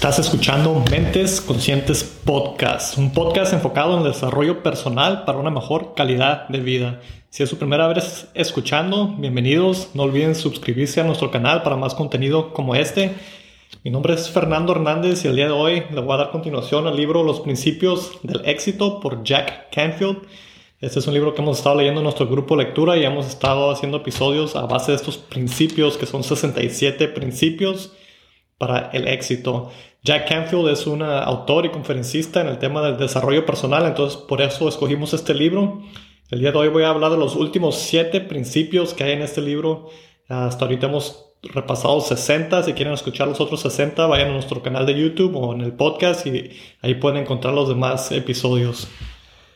Estás escuchando Mentes Conscientes Podcast, un podcast enfocado en el desarrollo personal para una mejor calidad de vida. Si es su primera vez escuchando, bienvenidos. No olviden suscribirse a nuestro canal para más contenido como este. Mi nombre es Fernando Hernández y el día de hoy le voy a dar continuación al libro Los Principios del Éxito por Jack Canfield. Este es un libro que hemos estado leyendo en nuestro grupo lectura y hemos estado haciendo episodios a base de estos principios, que son 67 principios para el éxito. Jack Canfield es un autor y conferencista en el tema del desarrollo personal, entonces por eso escogimos este libro. El día de hoy voy a hablar de los últimos siete principios que hay en este libro. Hasta ahorita hemos repasado 60. Si quieren escuchar los otros 60, vayan a nuestro canal de YouTube o en el podcast y ahí pueden encontrar los demás episodios.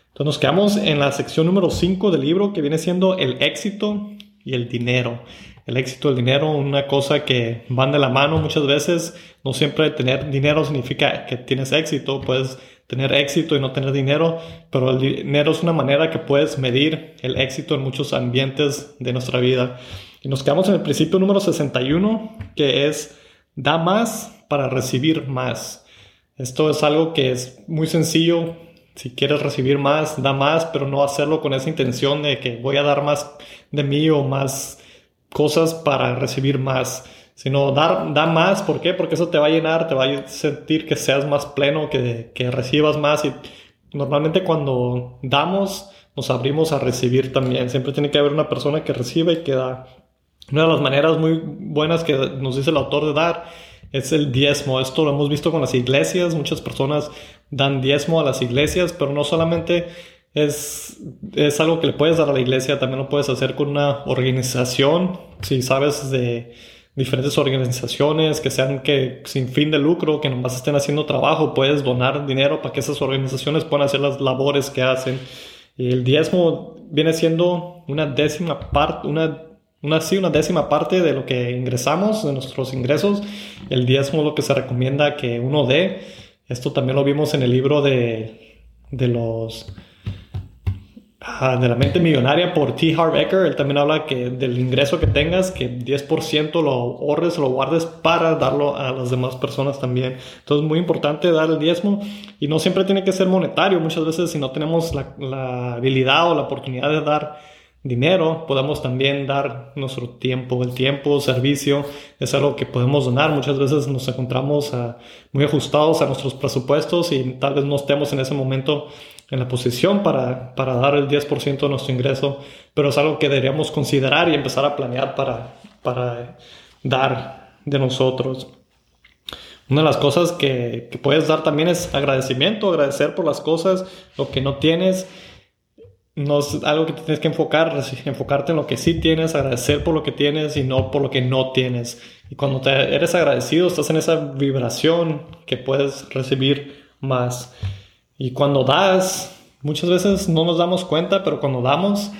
Entonces nos quedamos en la sección número 5 del libro que viene siendo el éxito y el dinero el éxito, el dinero, una cosa que van de la mano muchas veces. No siempre tener dinero significa que tienes éxito. Puedes tener éxito y no tener dinero, pero el dinero es una manera que puedes medir el éxito en muchos ambientes de nuestra vida. Y nos quedamos en el principio número 61, que es da más para recibir más. Esto es algo que es muy sencillo. Si quieres recibir más, da más, pero no hacerlo con esa intención de que voy a dar más de mí o más cosas para recibir más, sino dar, da más. ¿Por qué? Porque eso te va a llenar, te va a sentir que seas más pleno, que, que recibas más. Y normalmente cuando damos, nos abrimos a recibir también. Siempre tiene que haber una persona que reciba y que da. Una de las maneras muy buenas que nos dice el autor de dar es el diezmo. Esto lo hemos visto con las iglesias. Muchas personas dan diezmo a las iglesias, pero no solamente es, es algo que le puedes dar a la iglesia, también lo puedes hacer con una organización, si sabes de diferentes organizaciones que sean que sin fin de lucro, que nomás estén haciendo trabajo, puedes donar dinero para que esas organizaciones puedan hacer las labores que hacen. Y el diezmo viene siendo una décima parte, una, una, sí, una décima parte de lo que ingresamos, de nuestros ingresos. El diezmo lo que se recomienda que uno dé. Esto también lo vimos en el libro de, de los de la mente millonaria por T. Harv Eker. Él también habla que del ingreso que tengas, que 10% lo ahorres, lo guardes para darlo a las demás personas también. Entonces, es muy importante dar el diezmo y no siempre tiene que ser monetario. Muchas veces, si no tenemos la, la habilidad o la oportunidad de dar dinero, podemos también dar nuestro tiempo. El tiempo, servicio, es algo que podemos donar. Muchas veces nos encontramos ah, muy ajustados a nuestros presupuestos y tal vez no estemos en ese momento en la posición para, para dar el 10% de nuestro ingreso, pero es algo que deberíamos considerar y empezar a planear para, para dar de nosotros. Una de las cosas que, que puedes dar también es agradecimiento, agradecer por las cosas, lo que no tienes no es algo que tienes que enfocar, enfocarte en lo que sí tienes, agradecer por lo que tienes y no por lo que no tienes. Y cuando te eres agradecido, estás en esa vibración que puedes recibir más. Y cuando das, muchas veces no nos damos cuenta, pero cuando damos,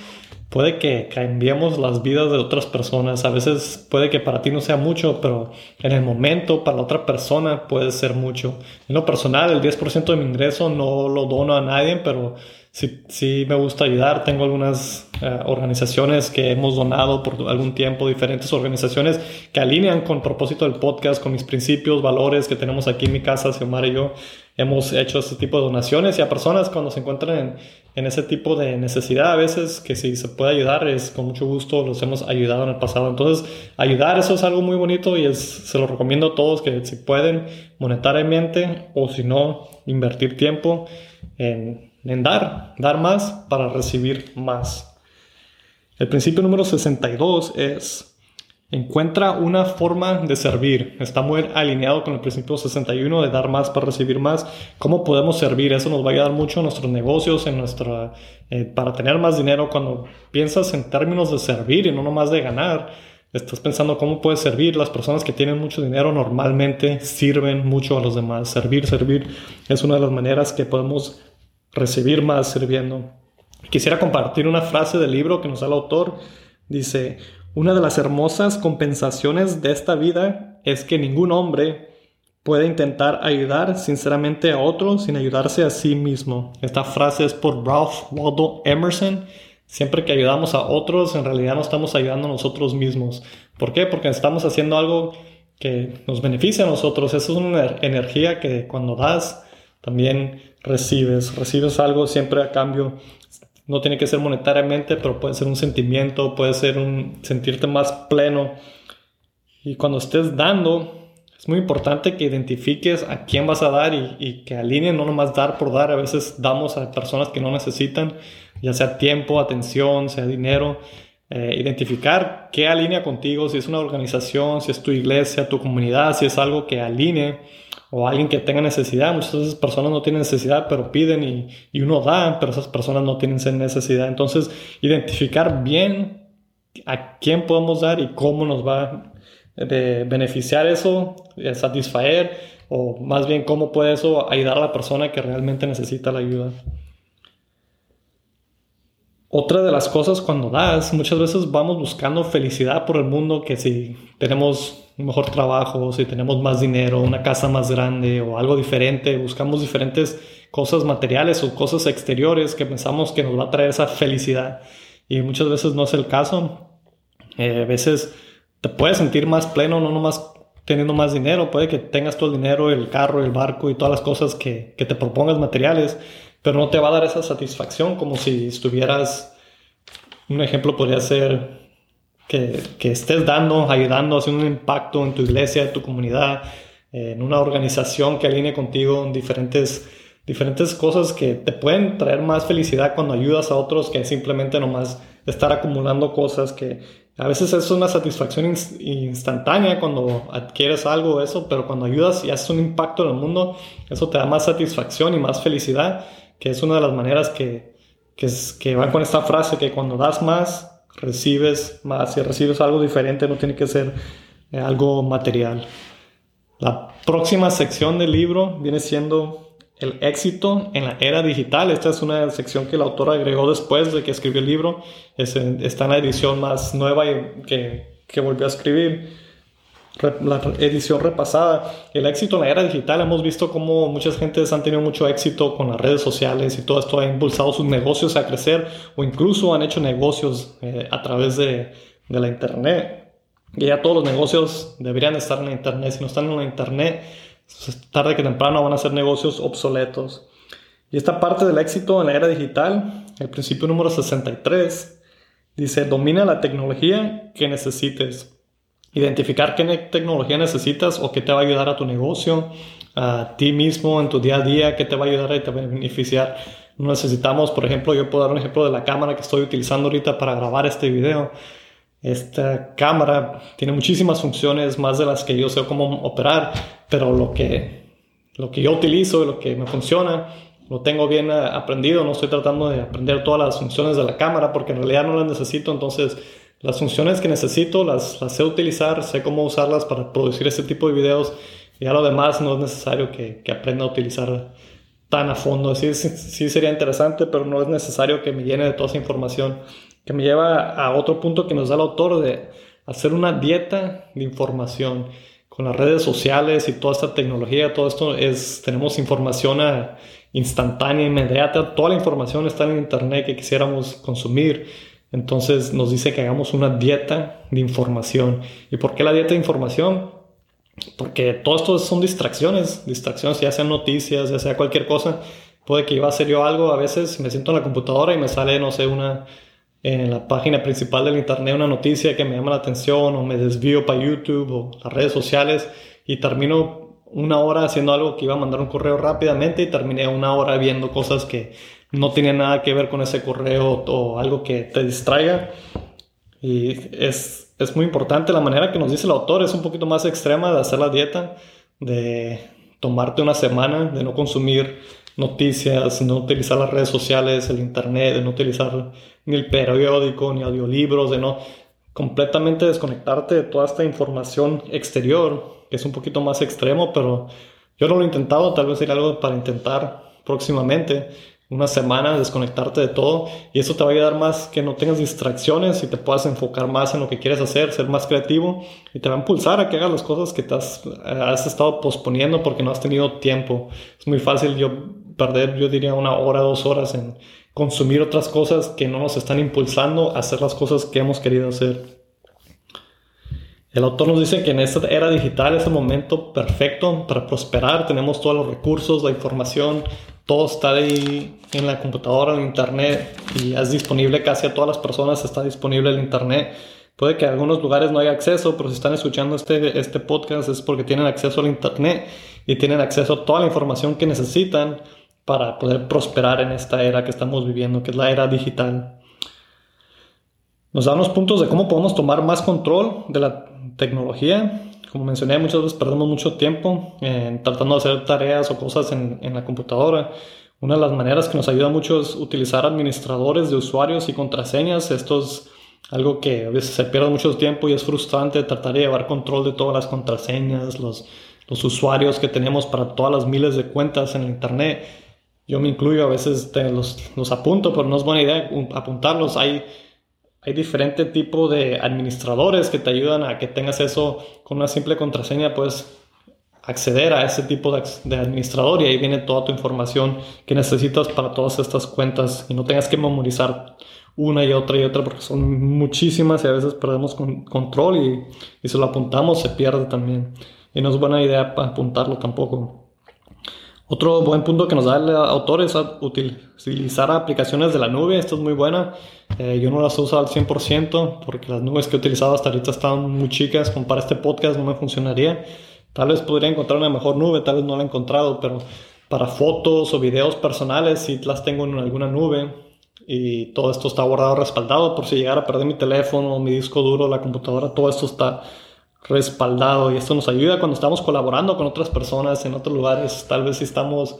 puede que cambiemos las vidas de otras personas. A veces puede que para ti no sea mucho, pero en el momento para la otra persona puede ser mucho. En lo personal, el 10% de mi ingreso no lo dono a nadie, pero sí, sí me gusta ayudar. Tengo algunas eh, organizaciones que hemos donado por algún tiempo, diferentes organizaciones que alinean con propósito del podcast, con mis principios, valores que tenemos aquí en mi casa, Xiomara y yo. Hemos hecho este tipo de donaciones y a personas cuando se encuentran en, ese tipo de necesidad, a veces que si se puede ayudar, es con mucho gusto, los hemos ayudado en el pasado. Entonces, ayudar, eso es algo muy bonito y se lo recomiendo a todos que si pueden monetariamente o si no, invertir tiempo en en dar, dar más para recibir más. El principio número 62 es, encuentra una forma de servir. Está muy alineado con el principio 61 de dar más para recibir más. ¿Cómo podemos servir? Eso nos va a ayudar mucho en nuestros negocios, en nuestra, eh, para tener más dinero. Cuando piensas en términos de servir y no nomás de ganar, estás pensando cómo puedes servir. Las personas que tienen mucho dinero normalmente sirven mucho a los demás. Servir, servir es una de las maneras que podemos recibir más sirviendo. Quisiera compartir una frase del libro que nos da el autor. Dice, una de las hermosas compensaciones de esta vida es que ningún hombre puede intentar ayudar sinceramente a otro sin ayudarse a sí mismo. Esta frase es por Ralph Waldo Emerson. Siempre que ayudamos a otros, en realidad no estamos ayudando a nosotros mismos. ¿Por qué? Porque estamos haciendo algo que nos beneficia a nosotros. Eso es una energía que cuando das, también recibes. Recibes algo siempre a cambio. No tiene que ser monetariamente, pero puede ser un sentimiento, puede ser un sentirte más pleno. Y cuando estés dando, es muy importante que identifiques a quién vas a dar y, que alineen, no nomás dar por dar. A veces damos a personas que no necesitan, ya sea tiempo, atención, sea dinero. Eh, identificar qué alinea contigo, si es una organización, si es tu iglesia, tu comunidad, si es algo que alinee o alguien que tenga necesidad. Muchas veces personas no tienen necesidad, pero piden y, y uno da, pero esas personas no tienen necesidad. Entonces, identificar bien a quién podemos dar y cómo nos va de beneficiar eso, de satisfacer, o más bien cómo puede eso ayudar a la persona que realmente necesita la ayuda. Otra de las cosas cuando das, muchas veces vamos buscando felicidad por el mundo, que si tenemos un mejor trabajo, si tenemos más dinero, una casa más grande o algo diferente, buscamos diferentes cosas materiales o cosas exteriores que pensamos que nos va a traer esa felicidad. Y muchas veces no es el caso. Eh, a veces te puedes sentir más pleno, no nomás teniendo más dinero, puede que tengas todo el dinero, el carro, el barco y todas las cosas que, que te propongas materiales, pero no te va a dar esa satisfacción como si estuvieras, un ejemplo podría ser que, que estés dando, ayudando, haciendo un impacto en tu iglesia, en tu comunidad, en una organización que alinee contigo en diferentes, diferentes cosas que te pueden traer más felicidad cuando ayudas a otros que simplemente nomás estar acumulando cosas que a veces es una satisfacción instantánea cuando adquieres algo eso, pero cuando ayudas y haces un impacto en el mundo, eso te da más satisfacción y más felicidad, que es una de las maneras que, que, van con esta frase, que cuando das más, recibes más. Si recibes algo diferente, no tiene que ser eh, algo material. La próxima sección del libro viene siendo el éxito en la era digital. Esta es una sección que el autor agregó después de que escribió el libro. está en la edición más nueva que, que volvió a escribir. La edición repasada. El éxito en la era digital. Hemos visto cómo muchas gentes han tenido mucho éxito con las redes sociales y todo esto ha impulsado sus negocios a crecer o incluso han hecho negocios eh, a través de, de la internet. Y ya todos los negocios deberían estar en la internet. Si no están en la internet, tarde que temprano van a ser negocios obsoletos. Y esta parte del éxito en la era digital, el principio número 63, dice, domina la tecnología que necesites. Identificar qué tecnología necesitas o qué te va a ayudar a tu negocio, a ti mismo en tu día a día, qué te va a ayudar y te va a beneficiar. Necesitamos, por ejemplo, yo puedo dar un ejemplo de la cámara que estoy utilizando ahorita para grabar este video. Esta cámara tiene muchísimas funciones, más de las que yo sé cómo operar, pero lo que, lo que yo utilizo, lo que me funciona, lo tengo bien eh, aprendido. No estoy tratando de aprender todas las funciones de la cámara porque en realidad no las necesito. Entonces, las funciones que necesito las, sé utilizar, sé cómo usarlas para producir este tipo de videos. Y a lo demás no es necesario que, que aprenda a utilizar tan a fondo. Sí, sí, sería interesante, pero no es necesario que me llene de toda esa información que me lleva a otro punto que nos da el autor de hacer una dieta de información con las redes sociales y toda esta tecnología, todo esto es, tenemos información instantánea, inmediata, toda la información está en internet que quisiéramos consumir. Entonces nos dice que hagamos una dieta de información. ¿Y por qué la dieta de información? Porque todo esto son distracciones, distracciones, ya sean noticias, ya sea cualquier cosa. Puede que iba a hacer yo algo, a veces me siento en la computadora y me sale, no sé, una, en la página principal del internet una noticia que me llama la atención o me desvío para YouTube o las redes sociales y termino una hora haciendo algo que iba a mandar un correo rápidamente y terminé una hora viendo cosas que no tenían nada que ver con ese correo o algo que te distraiga. Y es, es muy importante la manera que nos dice el autor, es un poquito más extrema de hacer la dieta, de tomarte una semana, de no consumir noticias, no utilizar las redes sociales, el internet, de no utilizar ni el periódico, ni audiolibros, de no completamente desconectarte de toda esta información exterior, es un poquito más extremo, pero yo no lo he intentado, tal vez sería algo para intentar próximamente, una semana desconectarte de todo y eso te va a ayudar más que no tengas distracciones y te puedas enfocar más en lo que quieres hacer, ser más creativo y te va a impulsar a que hagas las cosas que te has, has estado posponiendo porque no has tenido tiempo. Es muy fácil yo perder, yo diría, una hora, dos horas en consumir otras cosas que no nos están impulsando a hacer las cosas que hemos querido hacer. El autor nos dice que en esta era digital es el momento perfecto para prosperar. Tenemos todos los recursos, la información, todo está ahí en la computadora, en internet y es disponible casi a todas las personas, está disponible el internet. Puede que en algunos lugares no haya acceso, pero si están escuchando este, este podcast es porque tienen acceso al internet y tienen acceso a toda la información que necesitan para poder prosperar en esta era que estamos viviendo, que es la era digital. Nos da unos puntos de cómo podemos tomar más control de la tecnología. Como mencioné, muchas veces perdemos mucho tiempo en tratando de hacer tareas o cosas en, en la computadora. Una de las maneras que nos ayuda mucho es utilizar administradores de usuarios y contraseñas. Esto es algo que a veces se pierde mucho tiempo y es frustrante tratar de llevar control de todas las contraseñas, los, los usuarios que tenemos para todas las miles de cuentas en el Internet. Yo me incluyo, a veces los, los apunto, pero no es buena idea apuntarlos. Hay hay diferente tipo de administradores que te ayudan a que tengas eso con una simple contraseña, puedes acceder a ese tipo de, de, administrador y ahí viene toda tu información que necesitas para todas estas cuentas y no tengas que memorizar una y otra y otra porque son muchísimas y a veces perdemos control y, y si lo apuntamos se pierde también y no es buena idea apuntarlo tampoco. Otro buen punto que nos da el autor es utilizar aplicaciones de la nube. Esto es muy buena. Eh, yo no las uso al 100% porque las nubes que he utilizado hasta ahorita están muy chicas. Como para este podcast no me funcionaría. Tal vez podría encontrar una mejor nube, tal vez no la he encontrado, pero para fotos o videos personales sí las tengo en alguna nube. Y todo esto está guardado, respaldado. Por si llegara a perder mi teléfono, mi disco duro, la computadora, todo esto está respaldado y esto nos ayuda cuando estamos colaborando con otras personas en otros lugares, tal vez si estamos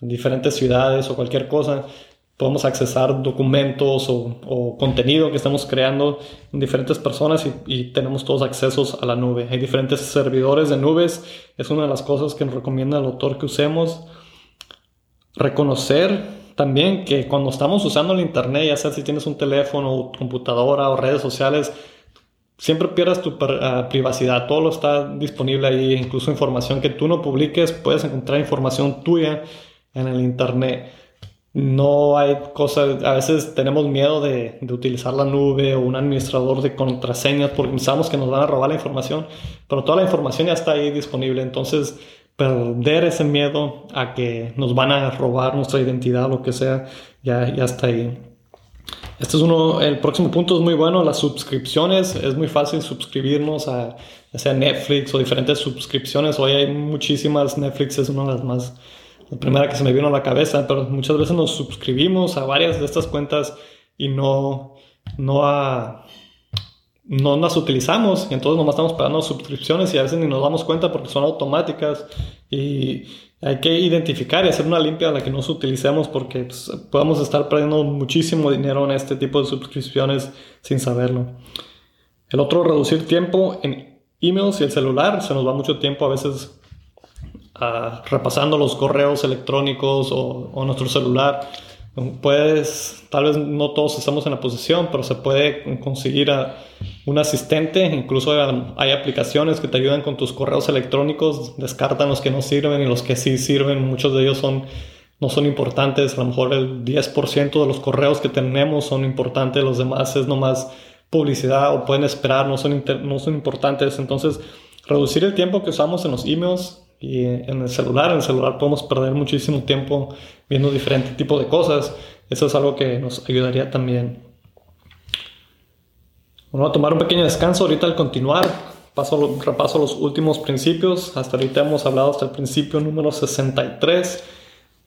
en diferentes ciudades o cualquier cosa, podemos accesar documentos o, contenido que estamos creando en diferentes personas y, tenemos todos accesos a la nube. Hay diferentes servidores de nubes, es una de las cosas que nos recomienda el autor que usemos. Reconocer también que cuando estamos usando el Internet, ya sea si tienes un teléfono, computadora o redes sociales, siempre pierdas tu ah, privacidad, todo lo está disponible ahí, incluso información que tú no publiques, puedes encontrar información tuya en el Internet. No hay cosas, a veces tenemos miedo de, utilizar la nube o un administrador de contraseñas porque pensamos que nos van a robar la información, pero toda la información ya está ahí disponible, entonces perder ese miedo a que nos van a robar nuestra identidad lo que sea, ya, ya está ahí. Este es uno, el próximo punto es muy bueno, las suscripciones. Es muy fácil suscribirnos a ya sea Netflix o diferentes suscripciones. Hoy hay muchísimas, Netflix es una de las más, la primera que se me vino a la cabeza, pero muchas veces nos suscribimos a varias de estas cuentas y no, no, a, no las utilizamos. Y entonces nomás estamos pagando suscripciones y a veces ni nos damos cuenta porque son automáticas y hay que identificar y hacer una limpia a la que nos utilicemos porque pues, podemos estar perdiendo muchísimo dinero en este tipo de suscripciones sin saberlo. El otro, reducir tiempo en emails y el celular. Se nos va mucho tiempo a veces uh, repasando los correos electrónicos o, o nuestro celular Puedes, tal vez no todos estamos en la posición, pero se puede conseguir a un asistente. Incluso hay aplicaciones que te ayudan con tus correos electrónicos, descartan los que no sirven y los que sí sirven. Muchos de ellos son, no son importantes. A lo mejor el 10% de los correos que tenemos son importantes, los demás es nomás publicidad o pueden esperar, no son, no son importantes. Entonces, reducir el tiempo que usamos en los emails y en el celular, en el celular podemos perder muchísimo tiempo viendo diferentes tipos de cosas. Eso es algo que nos ayudaría también. Bueno, a tomar un pequeño descanso ahorita al continuar. Paso, repaso los últimos principios. Hasta ahorita hemos hablado hasta el principio número 63.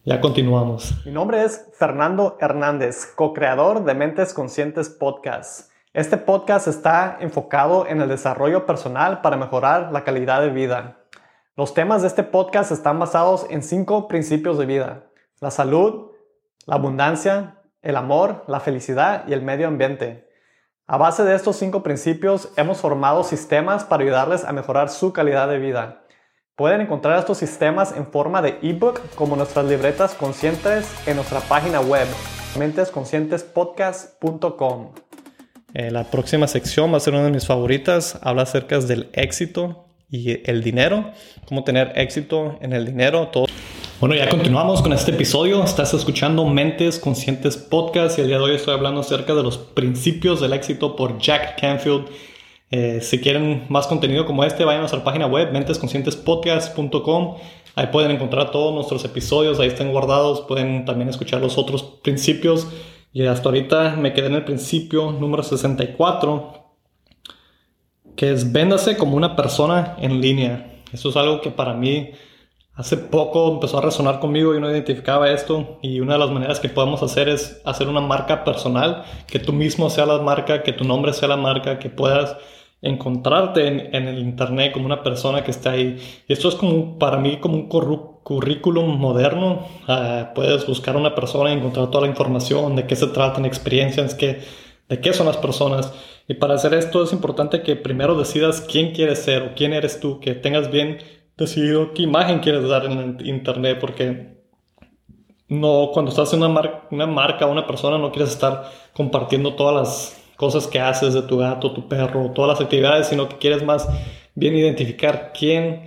Ya continuamos. Mi nombre es Fernando Hernández, co-creador de Mentes Conscientes Podcast. Este podcast está enfocado en el desarrollo personal para mejorar la calidad de vida. Los temas de este podcast están basados en cinco principios de vida. La salud, la abundancia, el amor, la felicidad y el medio ambiente. A base de estos cinco principios hemos formado sistemas para ayudarles a mejorar su calidad de vida. Pueden encontrar estos sistemas en forma de ebook como nuestras libretas conscientes en nuestra página web mentesconscientespodcast.com. Eh, la próxima sección va a ser una de mis favoritas. Habla acerca del éxito y el dinero, cómo tener éxito en el dinero, todo. Bueno, ya continuamos con este episodio. Estás escuchando Mentes Conscientes Podcast y el día de hoy estoy hablando acerca de los principios del éxito por Jack Canfield. Eh, si quieren más contenido como este, vayan a nuestra página web, mentesconscientespodcast.com. Ahí pueden encontrar todos nuestros episodios, ahí están guardados. Pueden también escuchar los otros principios. Y hasta ahorita me quedé en el principio número 64, que es véndase como una persona en línea. Eso es algo que para mí hace poco empezó a resonar conmigo y no identificaba esto. Y una de las maneras que podemos hacer es hacer una marca personal, que tú mismo sea la marca, que tu nombre sea la marca, que puedas encontrarte en, el internet como una persona que está ahí. Y esto es como para mí como un currículum moderno. Ah, puedes buscar a una persona y encontrar toda la información de qué se tratan, experiencias, que, de qué son las personas. Y para hacer esto es importante que primero decidas quién quieres ser o quién eres tú, que tengas bien decidido qué imagen quieres dar en internet, porque no, cuando estás en una, una marca o una persona no quieres estar compartiendo todas las cosas que haces de tu gato, tu perro, todas las actividades, sino que quieres más bien identificar quién,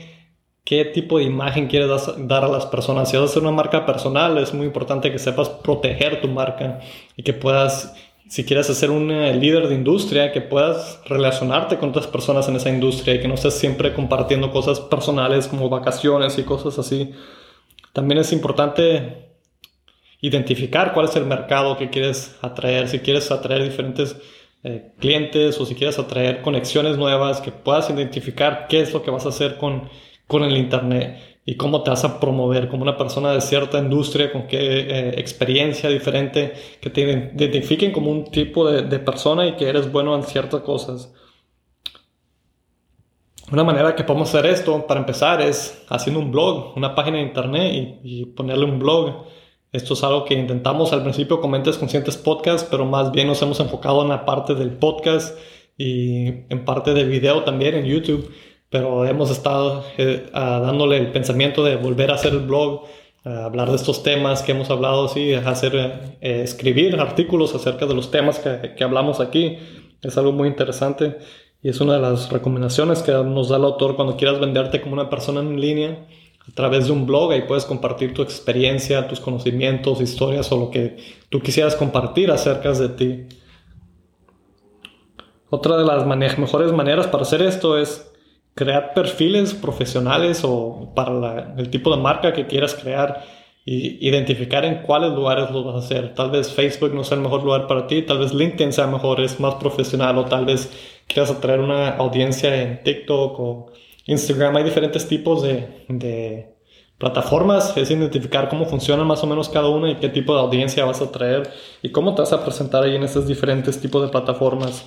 qué tipo de imagen quieres dar a las personas. Si vas a hacer una marca personal, es muy importante que sepas proteger tu marca y que puedas, si quieres hacer un eh, líder de industria, que puedas relacionarte con otras personas en esa industria y que no estés siempre compartiendo cosas personales como vacaciones y cosas así. También es importante identificar cuál es el mercado que quieres atraer, si quieres atraer diferentes eh, clientes o si quieres atraer conexiones nuevas, que puedas identificar qué es lo que vas a hacer con, con el Internet y cómo te vas a promover como una persona de cierta industria, con qué eh, experiencia diferente, que te identifiquen como un tipo de, persona y que eres bueno en ciertas cosas. Una manera que podemos hacer esto, para empezar, es haciendo un blog, una página de internet y, y ponerle un blog esto es algo que intentamos al principio con Mentes Conscientes Podcast, pero más bien nos hemos enfocado en la parte del podcast y en parte del video también en YouTube. Pero hemos estado eh, dándole el pensamiento de volver a hacer el blog, hablar de estos temas que hemos hablado, sí, hacer, eh, escribir artículos acerca de los temas que, que hablamos aquí. Es algo muy interesante y es una de las recomendaciones que nos da el autor cuando quieras venderte como una persona en línea a través de un blog. Ahí puedes compartir tu experiencia, tus conocimientos, historias o lo que tú quisieras compartir acerca de ti. Otra de las mejores maneras para hacer esto es crear perfiles profesionales o para el tipo de marca que quieras crear y identificar en cuáles lugares lo vas a hacer. Tal vez Facebook no sea el mejor lugar para ti, tal vez LinkedIn sea mejor, es más profesional o tal vez quieras atraer una audiencia en TikTok o Instagram hay diferentes tipos de, plataformas, es identificar cómo funcionan más o menos cada una y qué tipo de audiencia vas a traer y cómo te vas a presentar ahí en estos diferentes tipos de plataformas.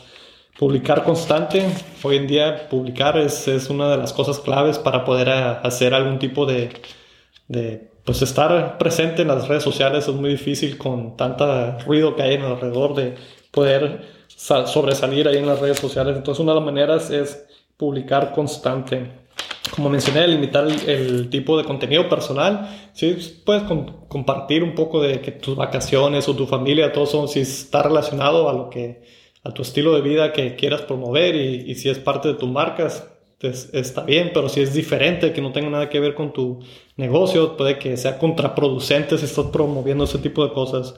Publicar constante, hoy en día publicar es, es una de las cosas claves para poder hacer algún tipo de, de, pues estar presente en las redes sociales es muy difícil con tanta ruido que hay en alrededor de poder sobresalir ahí en las redes sociales. Entonces una de las maneras es publicar constante. Como mencioné, limitar el, tipo de contenido personal. Si puedes compartir un poco de que tus vacaciones o tu familia, todo eso, si está relacionado a lo que a tu estilo de vida que quieras promover y, si es parte de tu marca, está bien, pero si es diferente, que no tenga nada que ver con tu negocio, puede que sea contraproducente si estás promoviendo ese tipo de cosas.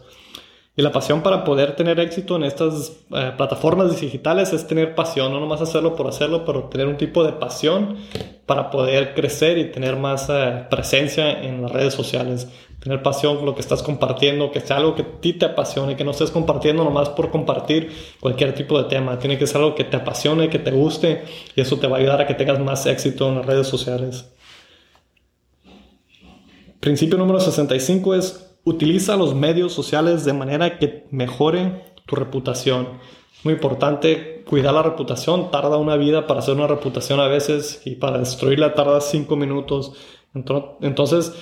Y la pasión para poder tener éxito en estas eh, plataformas digitales es tener pasión, no nomás hacerlo por hacerlo, pero tener un tipo de pasión para poder crecer y tener más eh, presencia en las redes sociales. Tener pasión por lo que estás compartiendo, que sea algo que a ti te apasione, que no estés compartiendo nomás por compartir cualquier tipo de tema. Tiene que ser algo que te apasione, que te guste y eso te va a ayudar a que tengas más éxito en las redes sociales. Principio número 65 es Utiliza los medios sociales de manera que mejore tu reputación. Muy importante, cuidar la reputación. Tarda una vida para hacer una reputación a veces y para destruirla tarda cinco minutos. Entonces,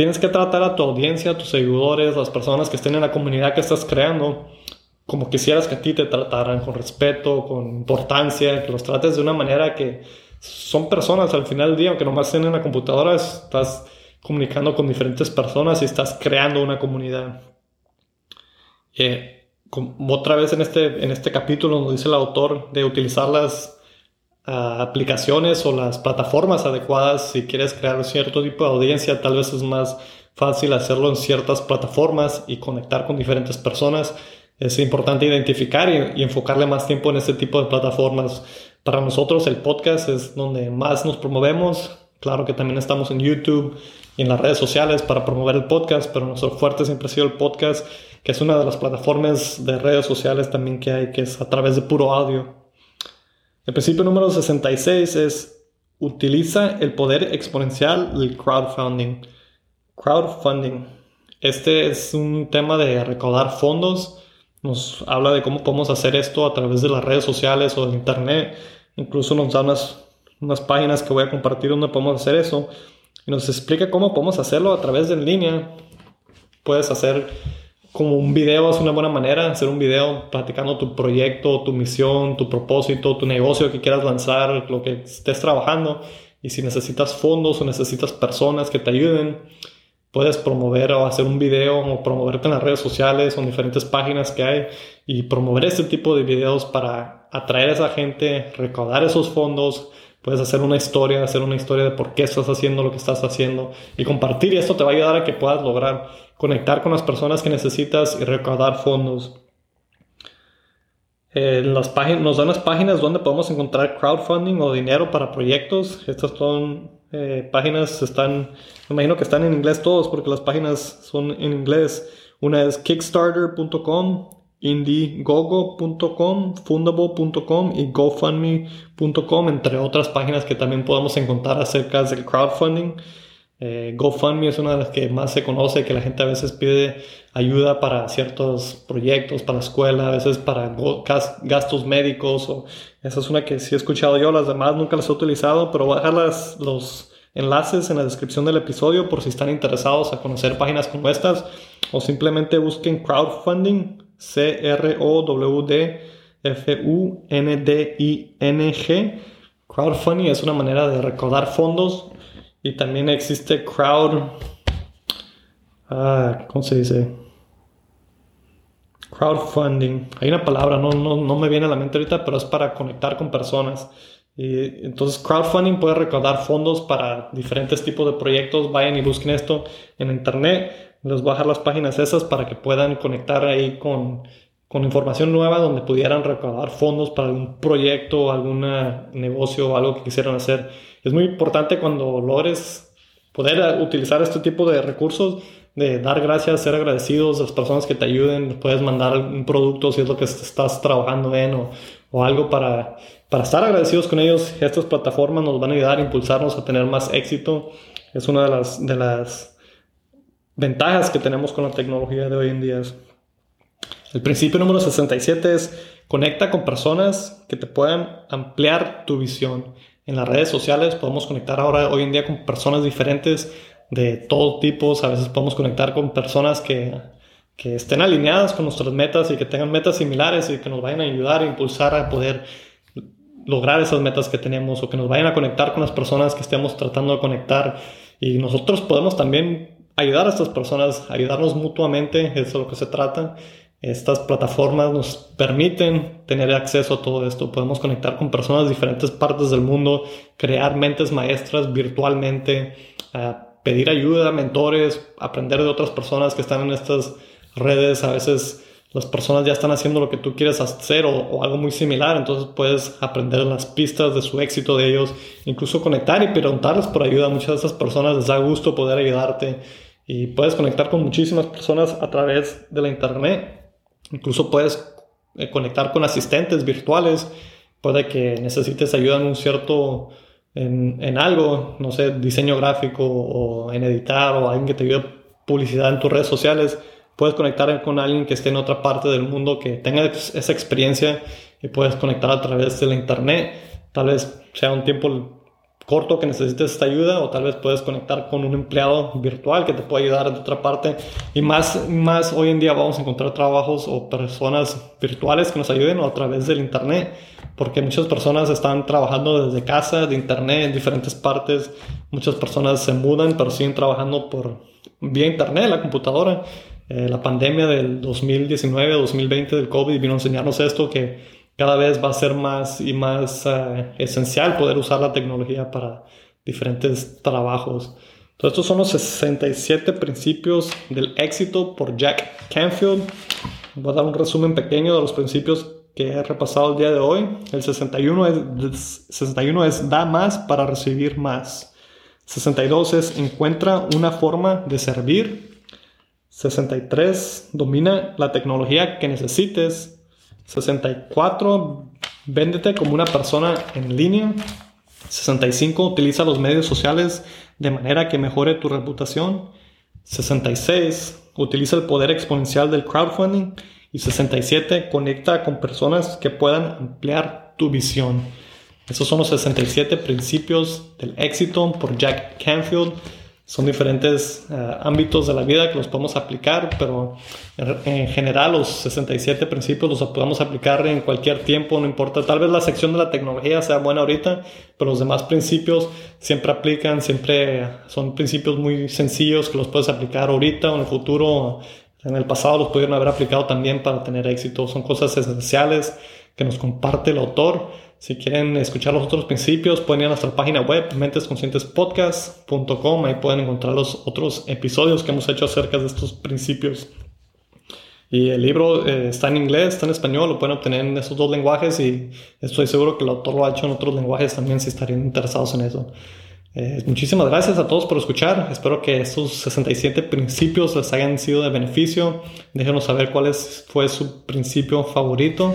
tienes que tratar a tu audiencia, a tus seguidores, las personas que estén en la comunidad que estás creando, como quisieras que a ti te trataran, con respeto, con importancia, que los trates de una manera que son personas al final del día, aunque nomás estén en la computadora, estás comunicando con diferentes personas y estás creando una comunidad. Eh, otra vez en este, en este capítulo nos dice el autor de utilizar las aplicaciones o las plataformas adecuadas si quieres crear cierto tipo de audiencia, tal vez es más fácil hacerlo en ciertas plataformas y conectar con diferentes personas. es importante identificar y, enfocarle más tiempo en este tipo de plataformas. Para nosotros el podcast es donde más nos promovemos. Claro que también estamos en YouTube y en las redes sociales para promover el podcast, pero nuestro fuerte siempre ha sido el podcast, que es una de las plataformas de redes sociales también que hay, que es a través de puro audio. El principio número 66 es utiliza el poder exponencial del crowdfunding. Crowdfunding. Este es un tema de recaudar fondos nos habla de cómo podemos hacer esto a través de las redes sociales o de internet. Incluso nos da unas, unas páginas que voy a compartir donde podemos hacer eso. Y nos explica cómo podemos hacerlo a través de en línea. Puedes hacer como un video, es una buena manera, hacer un video platicando tu proyecto, tu misión, tu propósito, tu negocio que quieras lanzar, lo que estés trabajando. Y si necesitas fondos o necesitas personas que te ayuden, puedes promover o hacer un video o promoverte en las redes sociales o en diferentes páginas que hay y promover este tipo de videos para atraer a esa gente, recaudar esos fondos. Puedes hacer una historia, hacer una historia de por qué estás haciendo lo que estás haciendo y compartir. Esto te va a ayudar a que puedas lograr conectar con las personas que necesitas y recaudar fondos. Nos dan las páginas donde podemos encontrar crowdfunding o dinero para proyectos. Estas son eh, páginas, están, me imagino que están en inglés todos porque las páginas son en inglés. Una es kickstarter.com, indiegogo.com, fundable.com y gofundme.com, entre otras páginas que también podemos encontrar acerca del crowdfunding. Eh, GoFundMe es una de las que más se conoce, que la gente a veces pide ayuda para ciertos proyectos, para la escuela, a veces para gastos médicos. Esa es una que sí he escuchado yo, las demás nunca las he utilizado, pero voy a dejar los enlaces en la descripción del episodio por si están interesados a conocer páginas como estas o simplemente busquen crowdfunding, C-R-O-W-D-F-U-N-D-I-N-G. Crowdfunding es una manera de recaudar fondos y también existe crowd. Ah, ¿Cómo se dice? Crowdfunding. Hay una palabra, no, no, no me viene a la mente ahorita, pero es para conectar con personas. Y entonces, crowdfunding puede recaudar fondos para diferentes tipos de proyectos. Vayan y busquen esto en internet. Les voy a dejar las páginas esas para que puedan conectar ahí con, con información nueva donde pudieran recaudar fondos para algún proyecto, algún negocio o algo que quisieran hacer. Es muy importante cuando logres poder utilizar este tipo de recursos, de dar gracias, ser agradecidos a las personas que te ayuden, puedes mandar un producto si es lo que estás trabajando en o, o algo para, para estar agradecidos con ellos. Estas plataformas nos van a ayudar a impulsarnos a tener más éxito. Es una de las, de las ventajas que tenemos con la tecnología de hoy en día. El principio número 67 es conecta con personas que te puedan ampliar tu visión. En las redes sociales podemos conectar ahora, hoy en día, con personas diferentes de todo tipo. A veces podemos conectar con personas que, que estén alineadas con nuestras metas y que tengan metas similares y que nos vayan a ayudar a impulsar a poder lograr esas metas que tenemos o que nos vayan a conectar con las personas que estemos tratando de conectar. Y nosotros podemos también ayudar a estas personas, ayudarnos mutuamente, eso es lo que se trata. Estas plataformas nos permiten tener acceso a todo esto. Podemos conectar con personas de diferentes partes del mundo, crear mentes maestras virtualmente, pedir ayuda, mentores, aprender de otras personas que están en estas redes. A veces las personas ya están haciendo lo que tú quieres hacer o, algo muy similar, entonces puedes aprender las pistas de su éxito de ellos, incluso conectar y preguntarles por ayuda. Muchas de esas personas les da gusto poder ayudarte y puedes conectar con muchísimas personas a través de la internet Incluso puedes eh, conectar con asistentes virtuales. Puede que necesites ayuda en un cierto, en, algo, no sé, diseño gráfico o en editar o alguien que te ayude publicidad en tus redes sociales. Puedes conectar con alguien que esté en otra parte del mundo que tenga esa experiencia y puedes conectar a través de la internet. Tal vez sea un tiempo corto que necesites esta ayuda o tal vez puedes conectar con un empleado virtual que te puede ayudar de otra parte y más, más hoy en día vamos a encontrar trabajos o personas virtuales que nos ayuden o a través del internet porque muchas personas están trabajando desde casa, de internet, en diferentes partes. Muchas personas se mudan, pero siguen trabajando por vía internet, la computadora. Eh, la pandemia del 2019-2020 del COVID vino a enseñarnos esto, que cada vez va a ser más y más eh, esencial poder usar la tecnología para diferentes trabajos. Entonces, estos son los 67 principios del éxito por Jack Canfield. Voy a dar un resumen pequeño de los principios que he repasado el día de hoy. El 61 es, 61 es da más para recibir más. 62 es encuentra una forma de servir. 63 domina la tecnología que necesites. 64 véndete como una persona en línea. 65 utiliza los medios sociales de manera que mejore tu reputación. 66 utiliza el poder exponencial del crowdfunding. Y 67, conecta con personas que puedan ampliar tu visión. Esos son los 67 principios del éxito por Jack Canfield. Son diferentes eh, ámbitos de la vida que los podemos aplicar, pero en, general los 67 principios los podemos aplicar en cualquier tiempo, no importa. Tal vez la sección de la tecnología sea buena ahorita, pero los demás principios siempre aplican, siempre son principios muy sencillos que los puedes aplicar ahorita o en el futuro en el pasado los pudieron haber aplicado también para tener éxito. Son cosas esenciales que nos comparte el autor. Si quieren escuchar los otros principios, pueden ir a nuestra página web, mentesconscientespodcast.com. Ahí pueden encontrar los otros episodios que hemos hecho acerca de estos principios. Y el libro eh, está en inglés, está en español, lo pueden obtener en esos dos lenguajes y estoy seguro que el autor lo ha hecho en otros lenguajes también si estarían interesados en eso. Eh, muchísimas gracias a todos por escuchar. Espero que estos 67 principios les hayan sido de beneficio. Déjenos saber cuál fue su principio favorito